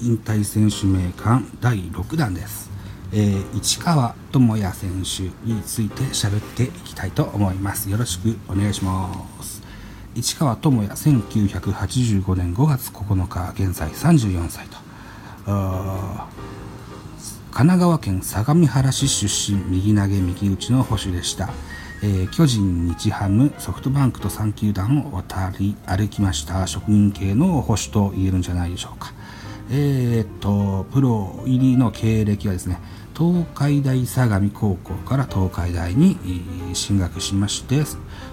引退選手名鑑第6弾です、えー市川智也選手について喋っていきたいと思います。よろしくお願いします。市川智也1985年5月9日現在34歳と。神奈川県相模原市出身右投げ右打ちの保守でした、えー巨人日ハムソフトバンクと3球団を渡り歩きました職人系の保守と言えるんじゃないでしょうか。えーっとプロ入りの経歴はですね東海大相模高校から東海大に進学しまして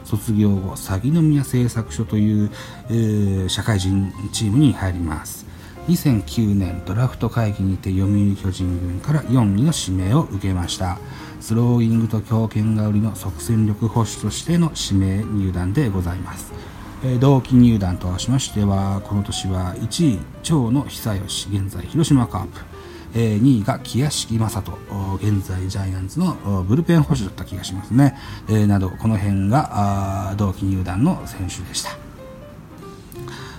卒業後鷺宮製作所という、えー社会人チームに入ります。2009年ドラフト会議にて読売巨人軍から4位の指名を受けました。スローイングと強肩が売りの即戦力保守としての指名入団でございます。同期入団としましてはこの年は1位長野久義現在広島カープ、2位が木屋敷正人。現在ジャイアンツのブルペン保守だった気がしますね、などこの辺が同期入団の選手でした。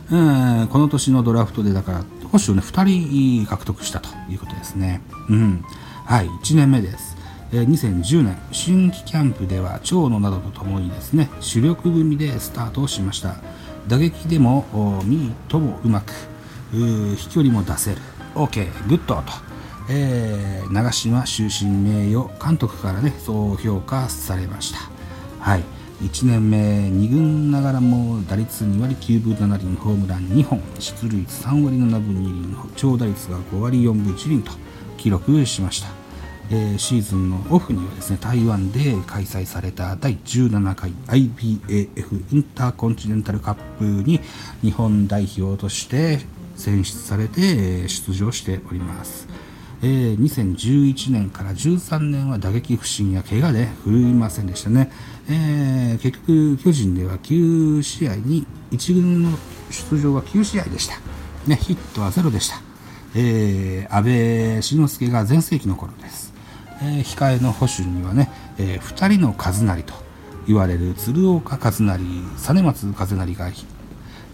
この年のドラフトでだから保守をね2人獲得したということですね。うん、はい1年目です。えー2010年春季キャンプでは長野などとともにですね主力組でスタートしました。打撃でもおミートもうまくう飛距離も出せる。OK good と、えー長嶋終身名誉監督からねそう評価されました。はい。1年目2軍ながらも打率2割9分7厘ホームラン2本出塁3割7分2厘長打率が5割4分1厘と記録しました、えシーズンのオフにはですね台湾で開催された第17回 IBAF インターコンチネンタルカップに日本代表として選出されて出場しております。えー2011年から13年は打撃不振や怪我で振るいませんでしたね、えー結局巨人では9試合に1軍の出場は9試合でした、ね、ヒットはゼロでした、えー安倍晋之助が全盛期の頃です、えー控えの保守にはね、え2人の和成と言われる鶴岡和成実松和成が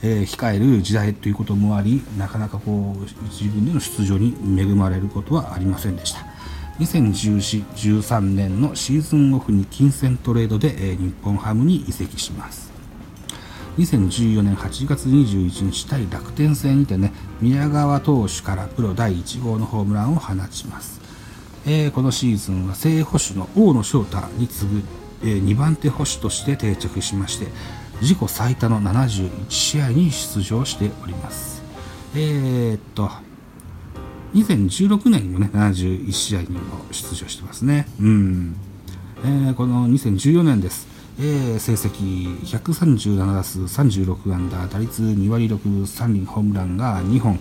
えー控える時代ということもありなかなかこう一軍での出場に恵まれることはありませんでした。2014-13年のシーズンオフに金銭トレードで、えー日本ハムに移籍します。2014年8月21日対楽天戦にてね宮川投手からプロ第1号のホームランを放ちます、えーこのシーズンは正捕手の大野翔太に次ぐ、え2番手捕手として定着しまして自己最多の71試合に出場しております。えーっと2016年にもね71試合にも出場してますね。うん、えーこの2014年です。えー成績137打数36安打打率2割6分3厘ホームランが2本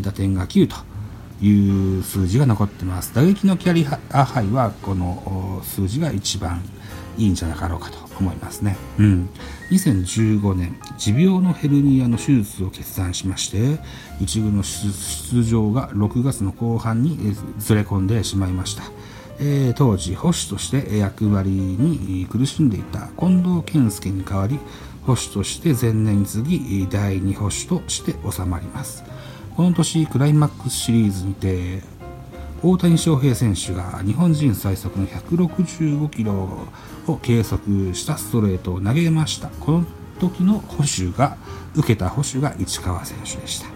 打点が9という数字が残ってます。打撃のキャリアハイはこの数字が一番いいんじゃなかろうかと思いますね、うん、2015年持病のヘルニアの手術を決断しまして一軍の出場が6月の後半にずれ込んでしまいました。えー当時保守として役割に苦しんでいた近藤健介に代わり保守として前年に次ぎ第2保守として収まります。この年クライマックスシリーズにて大谷翔平選手が日本人最速の165キロを計測したストレートを投げました。この時の保守が受けた保守が市川選手でした。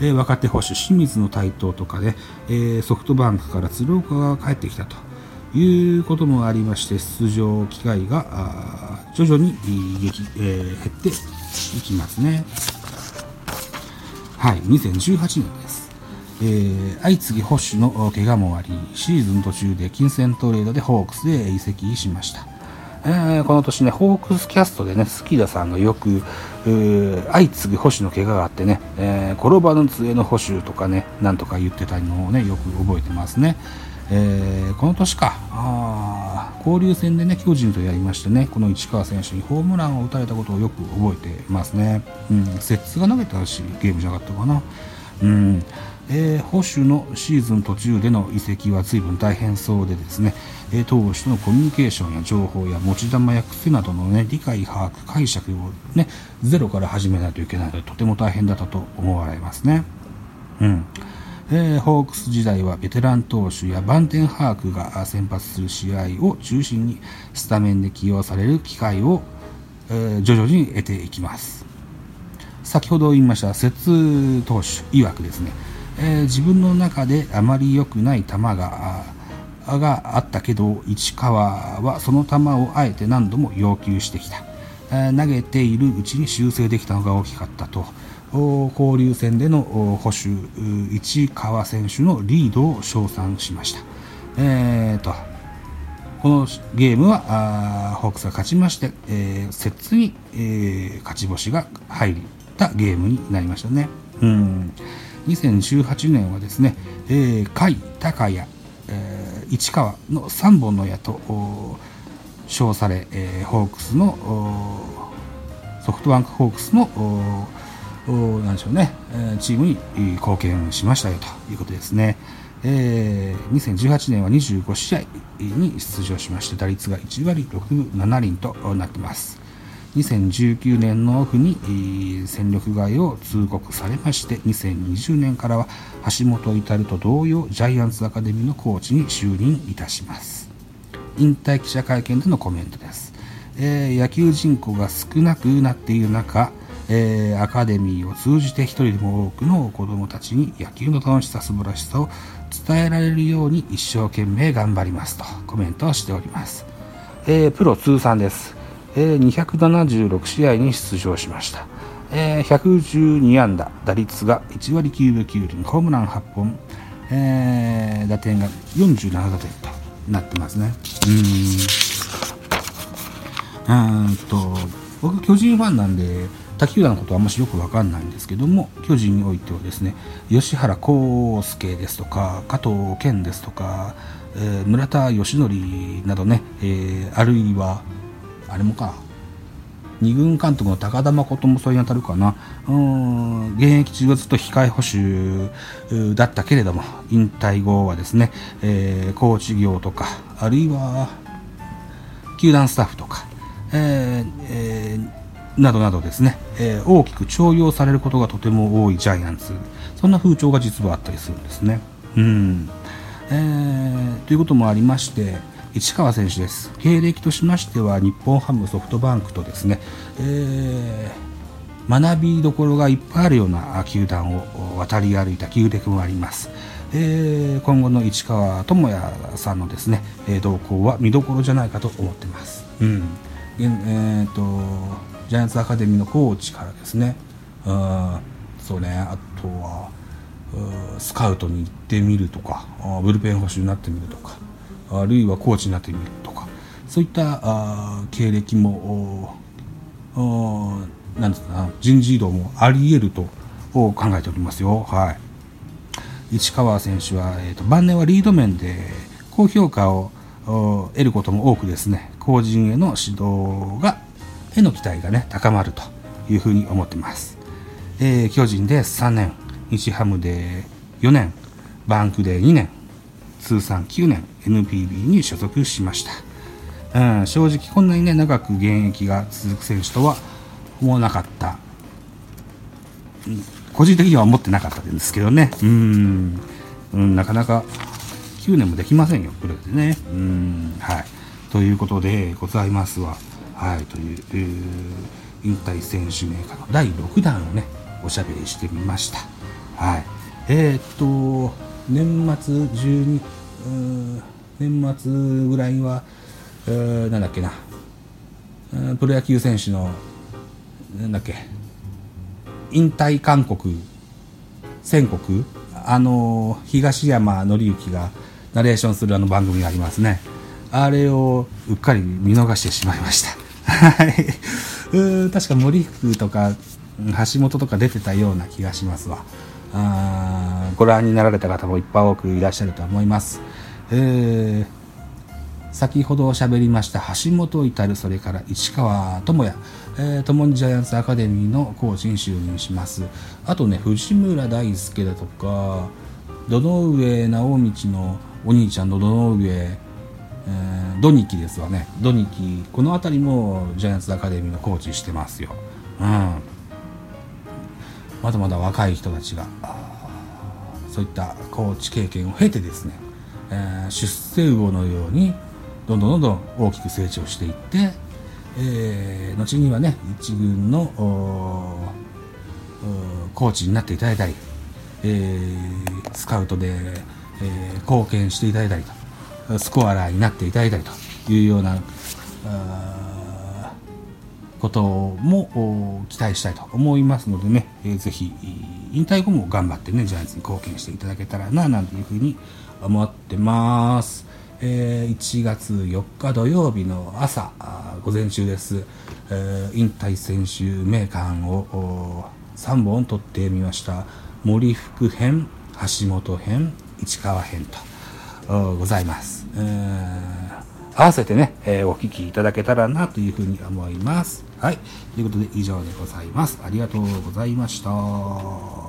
えー若手捕手清水の台頭とかで、えーソフトバンクから鶴岡が帰ってきたと。いうこともありまして出場機会が徐々に激、えー減っていきますね。はい、2018年です。えー相次ぎ保守の怪我もあり、シーズン途中で金銭トレードでホークスへ移籍しました。えーこの年ね、ホークスキャストでね、スキダさんがよく、相次ぎ保守の怪我があってね、えー転ばぬ杖の保守とかね、なんとか言ってたのをね、よく覚えてますね。えーこの年か、あ交流戦でね、巨人とやりましてね、この市川選手にホームランを打たれたことをよく覚えてますね。うん、摂津が投げたし、ゲームじゃなかったかな。うんえー保守のシーズン途中での移籍は随分大変そうでですね、えー投手とのコミュニケーションや情報や持ち球や癖などの、ね、理解把握解釈を、ね、ゼロから始めないといけないのでとても大変だったと思われますね。うんえー、ホークス時代はベテラン投手やバンテンハークが先発する試合を中心にスタメンで起用される機会を、えー、徐々に得ていきます。先ほど言いました節投手曰くですね、えー、自分の中であまり良くない球ががあったけど市川はその球をあえて何度も要求してきた、えー、投げているうちに修正できたのが大きかったと。交流戦での保守市川選手のリードを称賛しました。えーと、このゲームはホークスが勝ちまして、えー、セッツに、えー、勝ち星が入ったゲームになりましたね。うん2018年はですね、えー、甲斐、高谷、えー、市川の3本の矢と称され、えー、ホークスのソフトバンクホークスのなんでしょうね、チームに貢献しましたよということですね。えー、2018年は25試合に出場しまして打率が1割6 7厘となっています。2019年のオフに戦力外を通告されまして2020年からは橋本至と同様ジャイアンツアカデミーのコーチに就任いたします。引退記者会見でのコメントです、えー、野球人口が少なくなっている中えー、アカデミーを通じて一人でも多くの子どもたちに野球の楽しさ素晴らしさを伝えられるように一生懸命頑張りますとコメントをしております、えー、プロ通算です、えー、276試合に出場しました、えー、112安打打率が1割9分9厘ホームラン8本、えー、打点が47打点となってますね。うん。うんと僕巨人ファンなんで他球団のことはあんましよく分かんないんですけども巨人においてはですね吉原康介ですとか加藤健ですとか、えー、村田義則などね、えー、あるいはあれもか二軍監督の高田誠もそれに当たるかな。うん現役中はずっと控え捕手だったけれども引退後はですね、えー、コーチ業とかあるいは球団スタッフとか、えーえーなどなどですね、えー、大きく重用されることがとても多いジャイアンツそんな風潮が実はあったりするんですね。うんえー、ということもありまして市川選手です経歴としましては日本ハムソフトバンクとですね、えー、学びどころがいっぱいあるような球団を渡り歩いた旧暦もあります。えー、今後の市川智也さんのですね、えー、動向は見どころじゃないかと思ってます。うんえーとジャイアンツアカデミーのコーチからですね。うんそうね。あとはスカウトに行ってみるとかブルペン捕手になってみるとかあるいはコーチになってみるとかそういったあ経歴もなんですか人事異動もあり得ると考えておりますよ。はい、市川選手は、えーと、晩年はリード面で高評価を得ることも多くですね。後人への指導がへの期待がね高まるというふうに思ってます、えー、巨人で3年日ハムで4年バンクで2年通算9年 NPB に所属しました、うん、正直こんなにね長く現役が続く選手とは思わなかった、個人的には思ってなかったんですけどね。うん、うん、なかなか9年もできませんよプロでね。うんはい。ということでございますわ。はい、という、えー、引退選手名家の第6弾をね、おしゃべりしてみました。はい。えー、っと、年末12、年末ぐらいは、なんだっけな、プロ野球選手の、なんだっけ、引退勧告宣告？あの東山紀之がナレーションするあの番組がありますね。あれをうっかり見逃してしまいました。はい。確か森福とか橋本とか出てたような気がしますわ。あご覧になられた方もいっぱい多くいらっしゃると思います。えー、先ほど喋りました橋本至それから市川智也、えー、共にジャイアンツアカデミーのコーチに就任しますあとね藤村大輔だとか堂上直道のお兄ちゃんの堂上えー、ドニキですわね。ドニキ。この辺りもジャイアンツアカデミーのコーチしてますよ、うん、まだまだ若い人たちがそういったコーチ経験を経てですね、えー、出世魚のようにどんどんどんどん大きく成長していって、えー、後にはね一軍のコーチになっていただいたり、えー、スカウトで、えー、貢献していただいたりとスコアラーになっていただいたりというようなことも期待したいと思いますのでね、えー、ぜひ引退後も頑張ってねジャイアンツに貢献していただけたらななんていうふうに思ってます。えー、1月4日土曜日の朝午前中です、えー、引退選手名鑑を3本取ってみました。森福編橋本編市川編と。ございます、合わせてね、えー、お聞きいただけたらなというふうに思います。はい。ということで以上でございます。ありがとうございました。